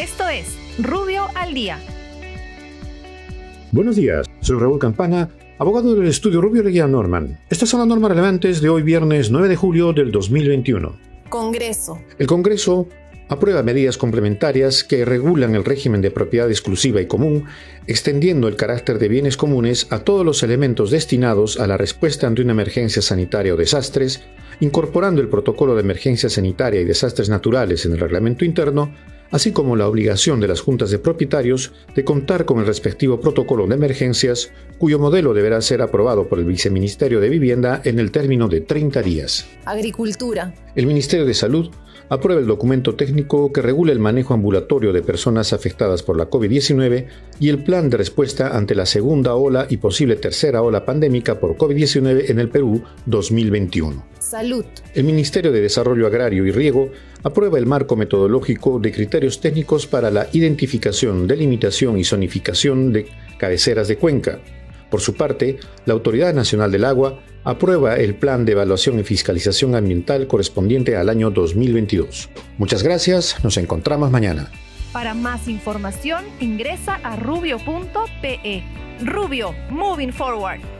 Esto es Rubio al Día. Buenos días, soy Raúl Campana, abogado del estudio Rubio Leguía Norman. Estas son las normas relevantes de hoy viernes 9 de julio del 2021. Congreso. El Congreso aprueba medidas complementarias que regulan el régimen de propiedad exclusiva y común, extendiendo el carácter de bienes comunes a todos los elementos destinados a la respuesta ante una emergencia sanitaria o desastres, incorporando el protocolo de emergencia sanitaria y desastres naturales en el reglamento interno, así como la obligación de las juntas de propietarios de contar con el respectivo protocolo de emergencias, cuyo modelo deberá ser aprobado por el Viceministerio de Vivienda en el término de 30 días. Agricultura. El Ministerio de Salud aprueba el documento técnico que regula el manejo ambulatorio de personas afectadas por la COVID-19 y el plan de respuesta ante la segunda ola y posible tercera ola pandémica por COVID-19 en el Perú 2021. Salud. El Ministerio de Desarrollo Agrario y Riego aprueba el marco metodológico de criterios técnicos para la identificación, delimitación y zonificación de cabeceras de cuenca. Por su parte, la Autoridad Nacional del Agua aprueba el plan de evaluación y fiscalización ambiental correspondiente al año 2022. Muchas gracias, nos encontramos mañana. Para más información ingresa a rubio.pe. Rubio, moving forward.